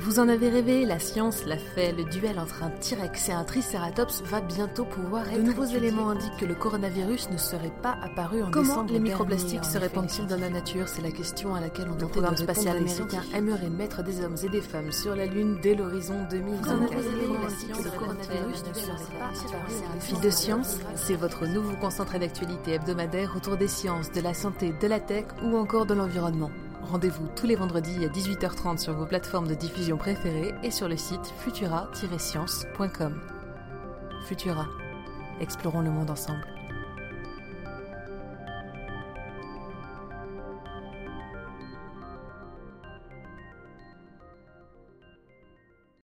Vous en avez rêvé, la science l'a fait, le duel entre un T-Rex et un Triceratops va bientôt pouvoir être De nouveaux éléments indiquent que le coronavirus ne serait pas apparu en Comment décembre les microplastiques se répandent-ils dans la nature? C'est la question à laquelle on Le programme de spatial américain aimerait mettre des hommes et des femmes sur la Lune dès l'horizon 2024. Vous en avez rêvé, La la science science le le coronavirus coronavirus ne serait pas apparu Fil de science, c'est votre nouveau concentré d'actualité hebdomadaire autour des sciences, de la santé, de la tech ou encore de l'environnement. Rendez-vous tous les vendredis à 18h30 sur vos plateformes de diffusion préférées et sur le site futura-science.com. Futura. Explorons le monde ensemble.